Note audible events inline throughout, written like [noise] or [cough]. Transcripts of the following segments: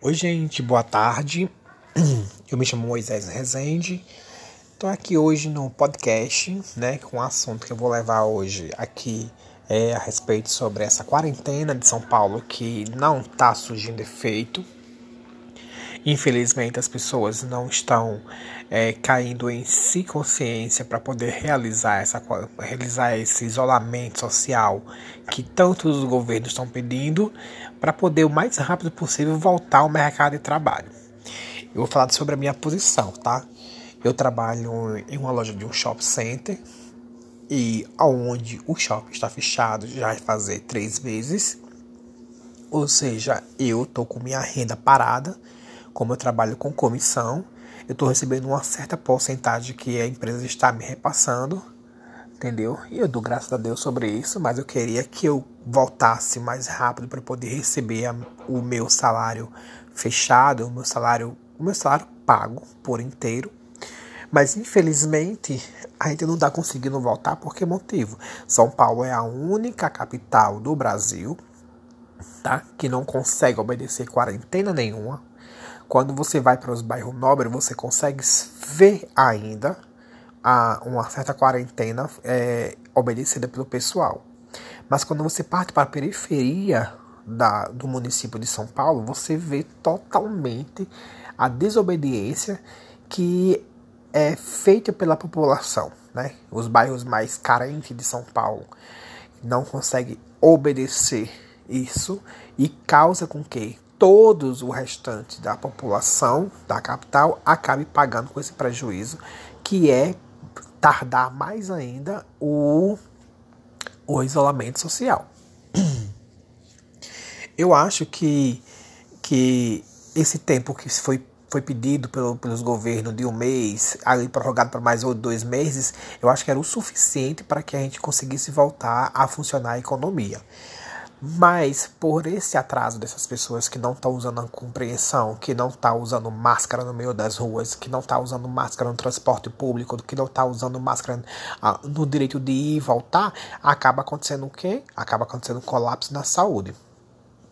Oi, gente, boa tarde. [clears throat] Eu me chamo Moisés Rezende. Estou aqui hoje no podcast, né, com um assunto que eu vou levar hoje aqui é a respeito sobre essa quarentena de São Paulo que não está surgindo efeito. Infelizmente, as pessoas não estão é, caindo em si consciência para poder realizar, essa, realizar esse isolamento social que tantos os governos estão pedindo para poder o mais rápido possível voltar ao mercado de trabalho. Eu vou falar sobre a minha posição, tá? Eu trabalho em uma loja de um shopping center e aonde o shopping está fechado já vai fazer três meses. Ou seja, eu tô com minha renda parada como eu trabalho com comissão, eu estou recebendo uma certa porcentagem que a empresa está me repassando, entendeu? E eu dou graças a Deus sobre isso, mas eu queria que eu voltasse mais rápido para poder receber a, o meu salário fechado, o meu salário, o meu salário pago por inteiro. Mas infelizmente a gente não está conseguindo voltar por que motivo? São Paulo é a única capital do Brasil, tá? Que não consegue obedecer quarentena nenhuma quando você vai para os bairros nobres, você consegue ver ainda a, uma certa quarentena é, obedecida pelo pessoal. Mas quando você parte para a periferia da, do município de São Paulo, você vê totalmente a desobediência que é feita pela população. Né? Os bairros mais carentes de São Paulo não conseguem obedecer isso e causa com que todos o restante da população da capital acabe pagando com esse prejuízo, que é tardar mais ainda o, o isolamento social. [clears throat] Eu acho que, que esse tempo que foi, foi pedido pelo, pelos governos de um mês, ali prorrogado para mais dois meses, eu acho que era o suficiente para que a gente conseguisse voltar a funcionar a economia. Mas por esse atraso dessas pessoas que não estão usando a compreensão, que não tá usando máscara no meio das ruas, que não tá usando máscara no transporte público, que não tá usando máscara ah, no direito de ir e voltar, acaba acontecendo o quê? Acaba acontecendo um colapso na saúde.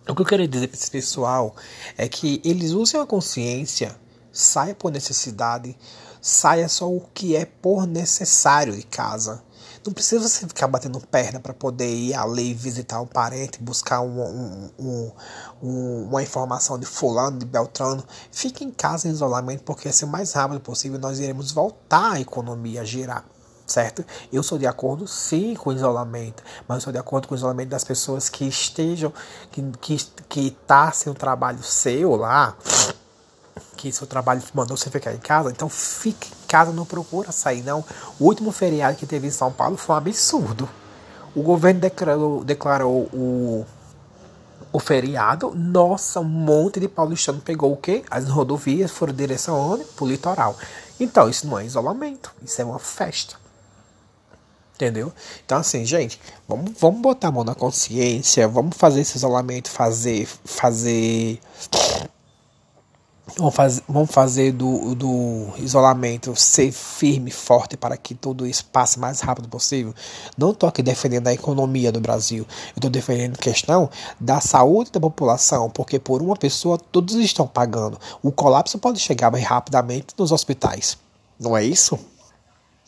O que eu quero dizer para esse pessoal é que eles usem a consciência, saia por necessidade, saia só o que é por necessário de casa não precisa você ficar batendo perna para poder ir ali visitar um parente, buscar um, um, um, um, uma informação de fulano, de beltrano. Fique em casa em isolamento, porque assim, o mais rápido possível nós iremos voltar a economia a girar certo? Eu sou de acordo sim com o isolamento, mas eu sou de acordo com o isolamento das pessoas que estejam, que, que, que tá sem um trabalho seu lá, que seu trabalho mandou você ficar em casa, então fique em casa, não procura sair, não. O último feriado que teve em São Paulo foi um absurdo. O governo declarou, declarou o, o feriado. Nossa, um monte de paulistano pegou o quê? As rodovias foram direção onde? Pro litoral. Então, isso não é isolamento, isso é uma festa. Entendeu? Então, assim, gente, vamos, vamos botar a mão na consciência, vamos fazer esse isolamento, fazer, fazer Vamos fazer, vamos fazer do, do isolamento ser firme, forte para que tudo isso passe mais rápido possível. Não estou aqui defendendo a economia do Brasil. Estou defendendo a questão da saúde da população, porque por uma pessoa todos estão pagando. O colapso pode chegar mais rapidamente nos hospitais. Não é isso?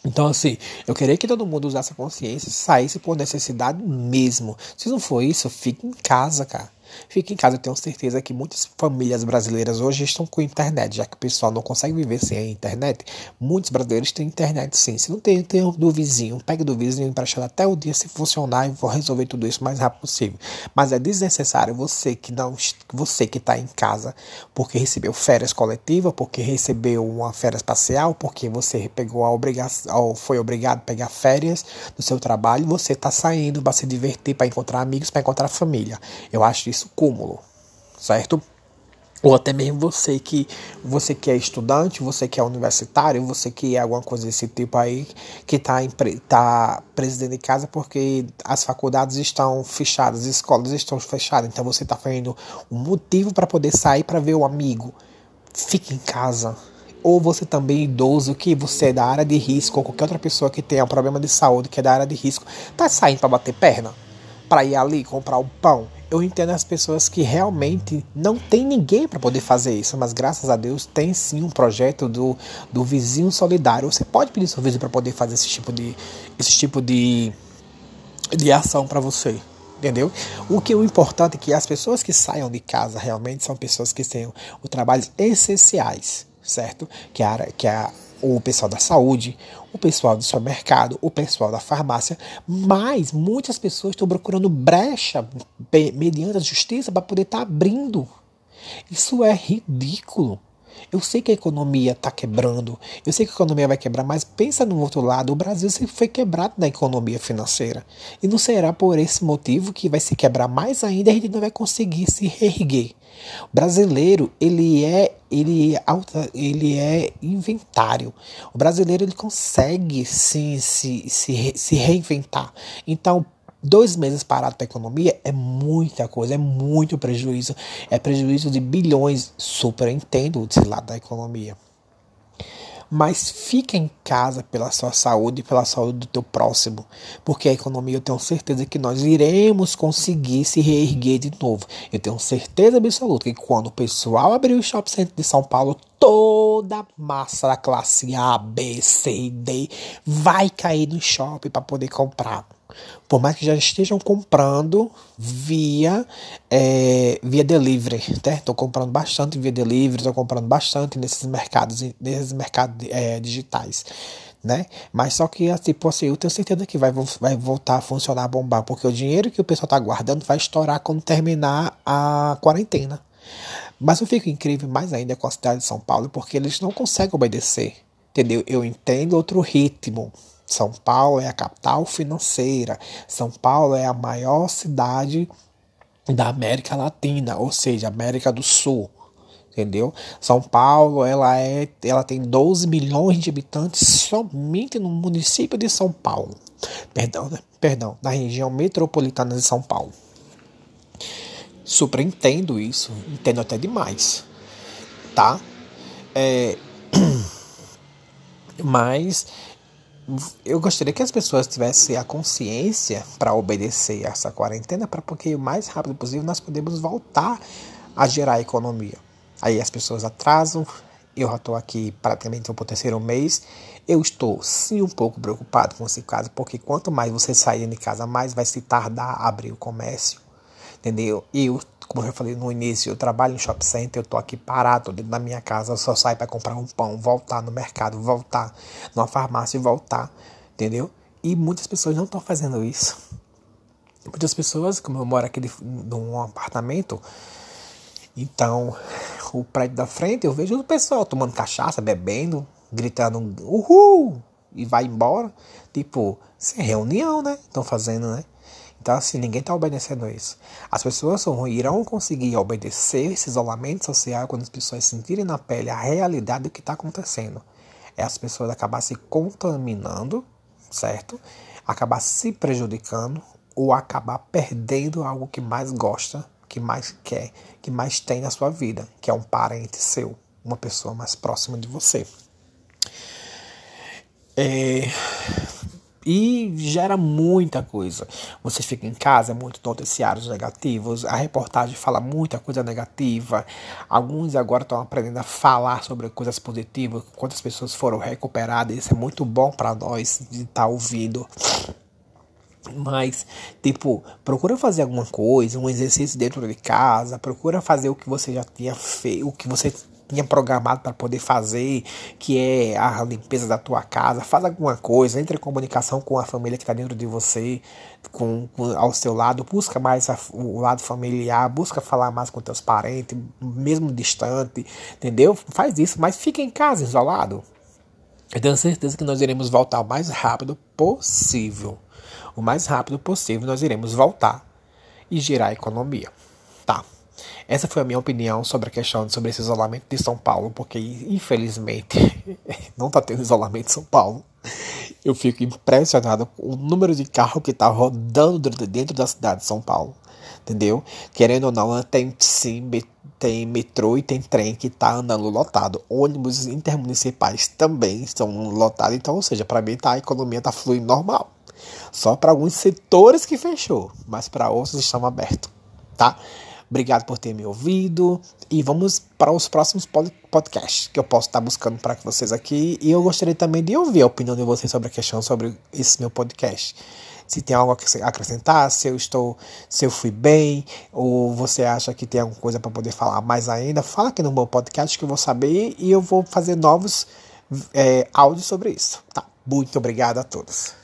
Então, assim, eu queria que todo mundo usasse a consciência, saísse por necessidade mesmo. Se não for isso, fique em casa, cara. Fique em casa, eu tenho certeza que muitas famílias brasileiras hoje estão com internet, já que o pessoal não consegue viver sem a internet. Muitos brasileiros têm internet sim. Se não tem, tem do vizinho, pegue do vizinho emprestado até o dia se funcionar e vou resolver tudo isso o mais rápido possível. Mas é desnecessário você que não, você que está em casa porque recebeu férias coletivas, porque recebeu uma férias parcial, porque você pegou a obrigação, foi obrigado a pegar férias do seu trabalho, você está saindo para se divertir, para encontrar amigos, para encontrar família. Eu acho isso cúmulo, certo? Ou até mesmo você que você que é estudante, você que é universitário, você que é alguma coisa desse tipo aí, que está tá preso de casa porque as faculdades estão fechadas, as escolas estão fechadas, então você está fazendo um motivo para poder sair para ver o amigo. Fique em casa. Ou você também idoso, que você é da área de risco, ou qualquer outra pessoa que tenha um problema de saúde, que é da área de risco, tá saindo para bater perna? Para ir ali comprar o pão Eu entendo as pessoas que realmente não tem ninguém para poder fazer isso, mas graças a Deus tem sim um projeto do, do vizinho solidário. Você pode pedir seu vizinho para poder fazer esse tipo de esse tipo de, de ação para você. Entendeu? O que é o importante é que as pessoas que saiam de casa realmente são pessoas que tenham os trabalhos essenciais, certo? Que a, que a o pessoal da saúde, o pessoal do supermercado, o pessoal da farmácia, mas muitas pessoas estão procurando brecha mediante a justiça para poder estar tá abrindo. Isso é ridículo. Eu sei que a economia está quebrando, eu sei que a economia vai quebrar, mas pensa no outro lado, o Brasil sempre foi quebrado na economia financeira. E não será por esse motivo que vai se quebrar mais ainda e a gente não vai conseguir se reerguer. O brasileiro, ele é, ele é, ele é inventário. O brasileiro, ele consegue sim se, se, se reinventar. Então, Dois meses parado para a economia é muita coisa, é muito prejuízo. É prejuízo de bilhões. Super entendo desse lado da economia. Mas fica em casa pela sua saúde e pela saúde do teu próximo. Porque a economia eu tenho certeza que nós iremos conseguir se reerguer de novo. Eu tenho certeza absoluta que quando o pessoal abrir o shopping center de São Paulo, toda a massa da classe A, B, C e D vai cair no shopping para poder comprar por mais que já estejam comprando via é, via delivery, Estou comprando bastante via delivery, estou comprando bastante nesses mercados, nesses mercados é, digitais, né? Mas só que tipo assim, eu tenho certeza que vai, vai voltar a funcionar a bombar, porque o dinheiro que o pessoal está guardando vai estourar quando terminar a quarentena. Mas eu fico incrível mais ainda com a cidade de São Paulo, porque eles não conseguem obedecer, entendeu? Eu entendo outro ritmo, são Paulo é a capital financeira. São Paulo é a maior cidade da América Latina, ou seja, América do Sul. Entendeu? São Paulo, ela é, ela tem 12 milhões de habitantes somente no município de São Paulo. Perdão, né? Perdão, na região metropolitana de São Paulo. Super entendo isso, entendo até demais, tá? É, [clears throat] mas eu gostaria que as pessoas tivessem a consciência para obedecer essa quarentena, para porque o mais rápido possível nós podemos voltar a gerar a economia. Aí as pessoas atrasam, eu já estou aqui praticamente no terceiro mês. Eu estou sim um pouco preocupado com esse caso, porque quanto mais você sair de casa, mais vai se tardar a abrir o comércio. Entendeu? E eu como eu falei no início, eu trabalho em shopping center, eu tô aqui parado, dentro da minha casa, eu só saio para comprar um pão, voltar no mercado, voltar numa farmácia e voltar, entendeu? E muitas pessoas não estão fazendo isso. Muitas pessoas, como eu moro aqui de, num apartamento, então o prédio da frente eu vejo o pessoal tomando cachaça, bebendo, gritando uhul e vai embora. Tipo, sem reunião, né? Estão fazendo, né? Então, assim, ninguém está obedecendo isso. As pessoas irão conseguir obedecer esse isolamento social quando as pessoas sentirem na pele a realidade do que está acontecendo. É as pessoas acabar se contaminando, certo? Acabar se prejudicando ou acabar perdendo algo que mais gosta, que mais quer, que mais tem na sua vida, que é um parente seu, uma pessoa mais próxima de você. É, e gera muita coisa. Você fica em casa, é muito noticiários negativos, a reportagem fala muita coisa negativa. Alguns agora estão aprendendo a falar sobre coisas positivas, quantas pessoas foram recuperadas. Isso é muito bom para nós de estar tá ouvindo. Mas, tipo, procura fazer alguma coisa, um exercício dentro de casa, procura fazer o que você já tinha feito, o que você tinha programado para poder fazer, que é a limpeza da tua casa, faz alguma coisa, entre em comunicação com a família que está dentro de você, com, com, ao seu lado, busca mais a, o lado familiar, busca falar mais com teus parentes, mesmo distante, entendeu? Faz isso, mas fica em casa isolado. Eu tenho certeza que nós iremos voltar o mais rápido possível. O mais rápido possível nós iremos voltar e girar a economia. Essa foi a minha opinião sobre a questão sobre esse isolamento de São Paulo, porque infelizmente [laughs] não está tendo isolamento em São Paulo. Eu fico impressionado com o número de carro que está rodando dentro da cidade de São Paulo. Entendeu? Querendo ou não, tem sim, tem metrô e tem trem que está andando lotado. Ônibus intermunicipais também estão lotados. Então, ou seja, para mim tá, a economia está fluindo normal. Só para alguns setores que fechou, mas para outros estão abertos. tá? Obrigado por ter me ouvido e vamos para os próximos podcasts que eu posso estar buscando para vocês aqui. E eu gostaria também de ouvir a opinião de vocês sobre a questão sobre esse meu podcast. Se tem algo a acrescentar, se eu estou, se eu fui bem, ou você acha que tem alguma coisa para poder falar mais ainda, fala aqui no meu podcast que eu vou saber e eu vou fazer novos é, áudios sobre isso. Tá? Muito obrigado a todos.